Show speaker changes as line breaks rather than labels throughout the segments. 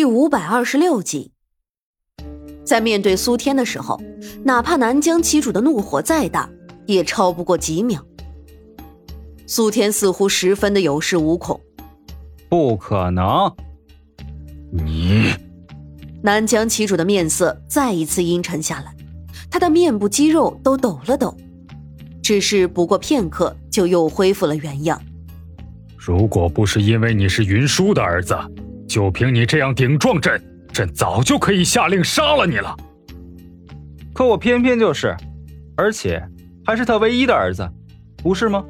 第五百二十六集，在面对苏天的时候，哪怕南疆旗主的怒火再大，也超不过几秒。苏天似乎十分的有恃无恐，
不可能！
你，
南疆旗主的面色再一次阴沉下来，他的面部肌肉都抖了抖，只是不过片刻，就又恢复了原样。
如果不是因为你是云舒的儿子。就凭你这样顶撞朕，朕早就可以下令杀了你了。
可我偏偏就是，而且还是他唯一的儿子，不是吗？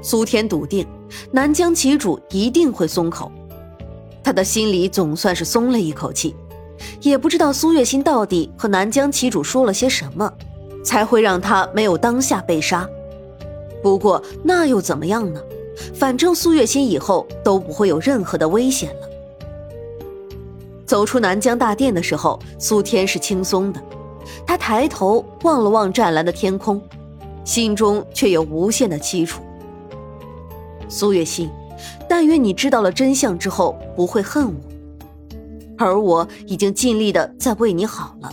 苏天笃定南疆旗主一定会松口，他的心里总算是松了一口气。也不知道苏月心到底和南疆旗主说了些什么，才会让他没有当下被杀。不过那又怎么样呢？反正苏月心以后都不会有任何的危险了。走出南疆大殿的时候，苏天是轻松的，他抬头望了望湛蓝的天空，心中却有无限的凄楚。苏月心，但愿你知道了真相之后不会恨我，而我已经尽力的在为你好了，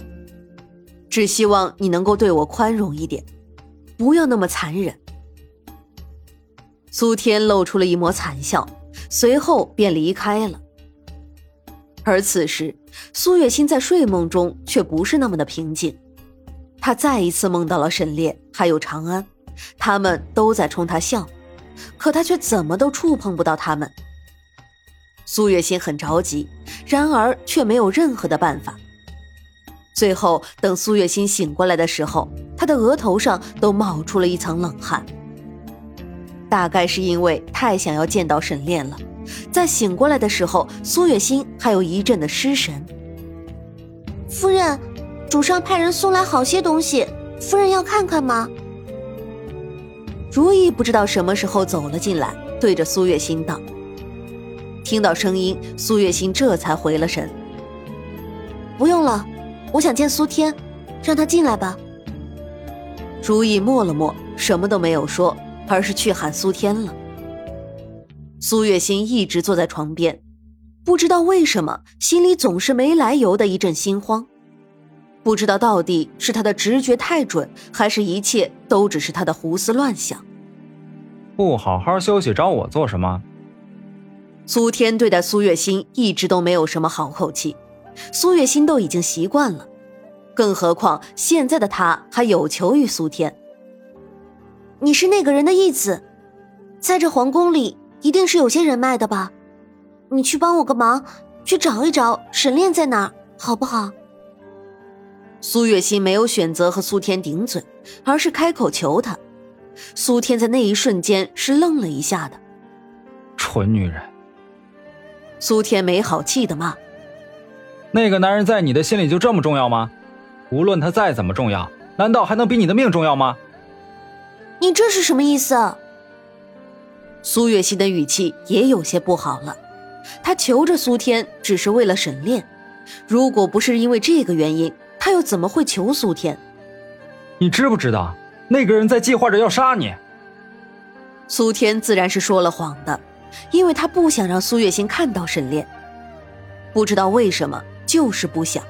只希望你能够对我宽容一点，不要那么残忍。苏天露出了一抹惨笑，随后便离开了。而此时，苏月心在睡梦中却不是那么的平静，她再一次梦到了沈炼还有长安，他们都在冲她笑，可她却怎么都触碰不到他们。苏月心很着急，然而却没有任何的办法。最后，等苏月心醒过来的时候，她的额头上都冒出了一层冷汗。大概是因为太想要见到沈炼了，在醒过来的时候，苏月心还有一阵的失神。
夫人，主上派人送来好些东西，夫人要看看吗？
如意不知道什么时候走了进来，对着苏月心道。听到声音，苏月心这才回了神。
不用了，我想见苏天，让他进来吧。
如意默了默，什么都没有说。而是去喊苏天了。苏月心一直坐在床边，不知道为什么心里总是没来由的一阵心慌，不知道到底是他的直觉太准，还是一切都只是他的胡思乱想。
不好好休息，找我做什么？
苏天对待苏月心一直都没有什么好口气，苏月心都已经习惯了，更何况现在的他还有求于苏天。
你是那个人的义子，在这皇宫里一定是有些人脉的吧？你去帮我个忙，去找一找沈炼在哪儿，好不好？
苏月心没有选择和苏天顶嘴，而是开口求他。苏天在那一瞬间是愣了一下的，
蠢女人！
苏天没好气的骂：“
那个男人在你的心里就这么重要吗？无论他再怎么重要，难道还能比你的命重要吗？”
你这是什么意思？
苏月心的语气也有些不好了。她求着苏天，只是为了沈炼。如果不是因为这个原因，她又怎么会求苏天？
你知不知道，那个人在计划着要杀你？
苏天自然是说了谎的，因为他不想让苏月心看到沈炼。不知道为什么，就是不想。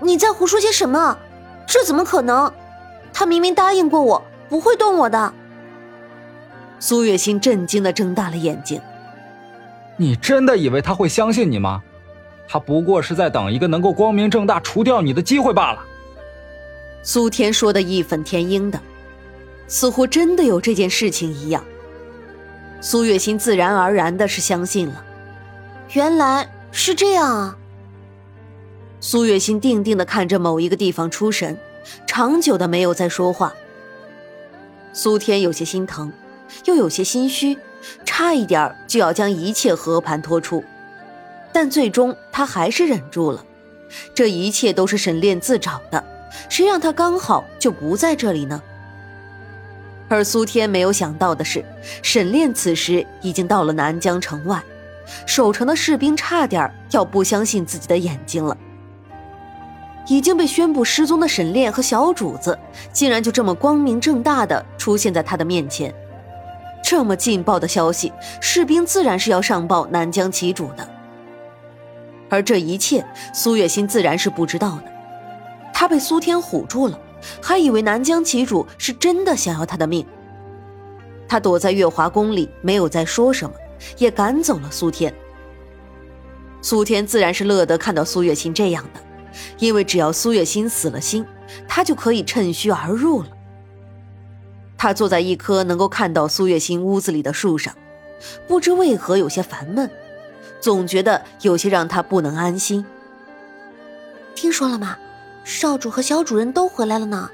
你在胡说些什么？这怎么可能？他明明答应过我。不会动我的。
苏月心震惊的睁大了眼睛。
你真的以为他会相信你吗？他不过是在等一个能够光明正大除掉你的机会罢了。
苏天说的义愤填膺的，似乎真的有这件事情一样。苏月心自然而然的是相信了。
原来是这样啊。
苏月心定定的看着某一个地方出神，长久的没有再说话。苏天有些心疼，又有些心虚，差一点就要将一切和盘托出，但最终他还是忍住了。这一切都是沈炼自找的，谁让他刚好就不在这里呢？而苏天没有想到的是，沈炼此时已经到了南疆城外，守城的士兵差点要不相信自己的眼睛了。已经被宣布失踪的沈炼和小主子，竟然就这么光明正大的出现在他的面前。这么劲爆的消息，士兵自然是要上报南疆旗主的。而这一切，苏月心自然是不知道的。他被苏天唬住了，还以为南疆旗主是真的想要他的命。他躲在月华宫里，没有再说什么，也赶走了苏天。苏天自然是乐得看到苏月心这样的，因为只要苏月心死了心，他就可以趁虚而入了。他坐在一棵能够看到苏月心屋子里的树上，不知为何有些烦闷，总觉得有些让他不能安心。
听说了吗？少主和小主人都回来了呢。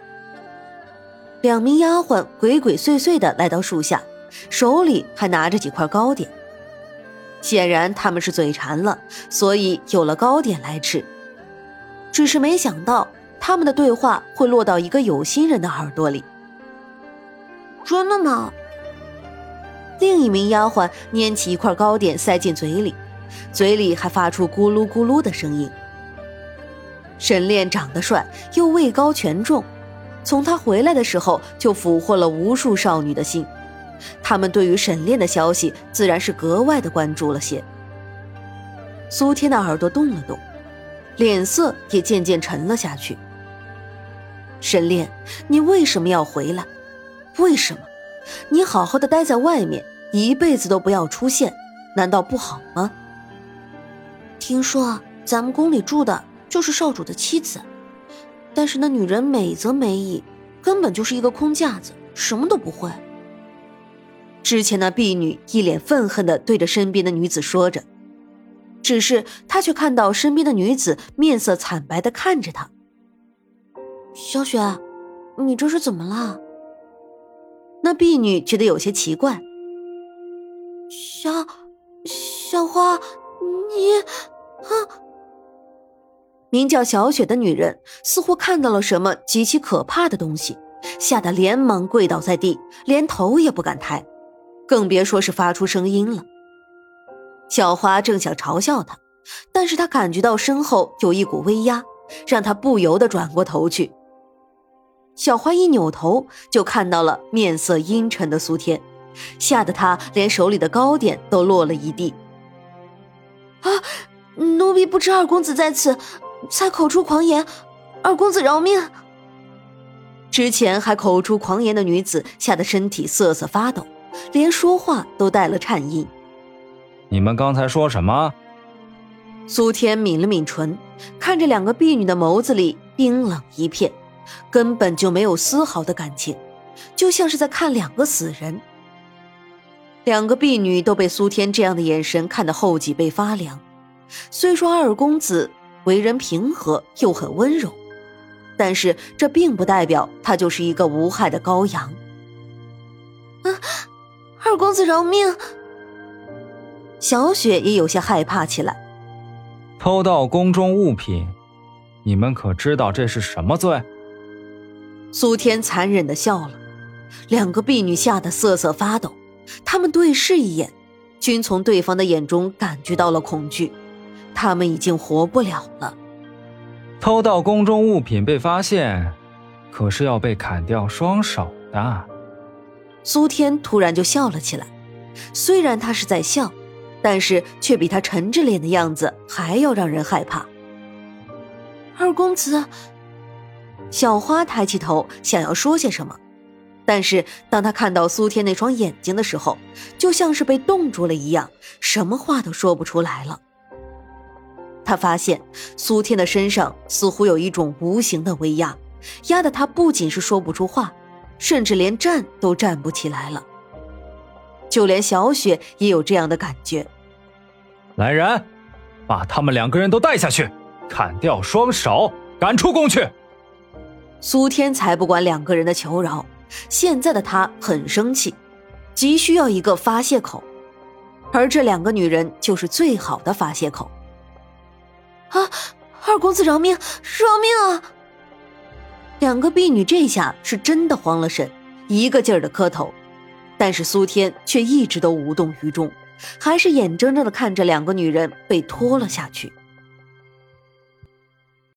两名丫鬟鬼鬼祟祟的来到树下，手里还拿着几块糕点。显然他们是嘴馋了，所以有了糕点来吃。只是没想到他们的对话会落到一个有心人的耳朵里。
真的吗？
另一名丫鬟拈起一块糕点塞进嘴里，嘴里还发出咕噜咕噜的声音。沈炼长得帅，又位高权重，从他回来的时候就俘获了无数少女的心。他们对于沈炼的消息自然是格外的关注了些。苏天的耳朵动了动，脸色也渐渐沉了下去。沈炼，你为什么要回来？为什么？你好好的待在外面，一辈子都不要出现，难道不好吗？
听说咱们宫里住的就是少主的妻子，但是那女人美则美矣，根本就是一个空架子，什么都不会。
之前那婢女一脸愤恨的对着身边的女子说着，只是他却看到身边的女子面色惨白的看着他。
小雪，你这是怎么了？
那婢女觉得有些奇怪。
小小花，你啊！
名叫小雪的女人似乎看到了什么极其可怕的东西，吓得连忙跪倒在地，连头也不敢抬。更别说是发出声音了。小花正想嘲笑他，但是他感觉到身后有一股威压，让他不由得转过头去。小花一扭头，就看到了面色阴沉的苏天，吓得他连手里的糕点都落了一地。
啊！奴婢不知二公子在此，才口出狂言，二公子饶命。
之前还口出狂言的女子，吓得身体瑟瑟发抖。连说话都带了颤音。
你们刚才说什么？
苏天抿了抿唇，看着两个婢女的眸子里冰冷一片，根本就没有丝毫的感情，就像是在看两个死人。两个婢女都被苏天这样的眼神看得后脊背发凉。虽说二公子为人平和又很温柔，但是这并不代表他就是一个无害的羔羊。
啊！二公子饶命！
小雪也有些害怕起来。
偷盗宫中物品，你们可知道这是什么罪？
苏天残忍的笑了，两个婢女吓得瑟瑟发抖。他们对视一眼，均从对方的眼中感觉到了恐惧。他们已经活不了了。
偷盗宫中物品被发现，可是要被砍掉双手的。
苏天突然就笑了起来，虽然他是在笑，但是却比他沉着脸的样子还要让人害怕。
二公子，
小花抬起头想要说些什么，但是当他看到苏天那双眼睛的时候，就像是被冻住了一样，什么话都说不出来了。他发现苏天的身上似乎有一种无形的威压，压得他不仅是说不出话。甚至连站都站不起来了，就连小雪也有这样的感觉。
来人，把他们两个人都带下去，砍掉双手，赶出宫去。
苏天才不管两个人的求饶，现在的他很生气，急需要一个发泄口，而这两个女人就是最好的发泄口。
啊，二公子饶命，饶命啊！
两个婢女这下是真的慌了神，一个劲儿的磕头，但是苏天却一直都无动于衷，还是眼睁睁的看着两个女人被拖了下去。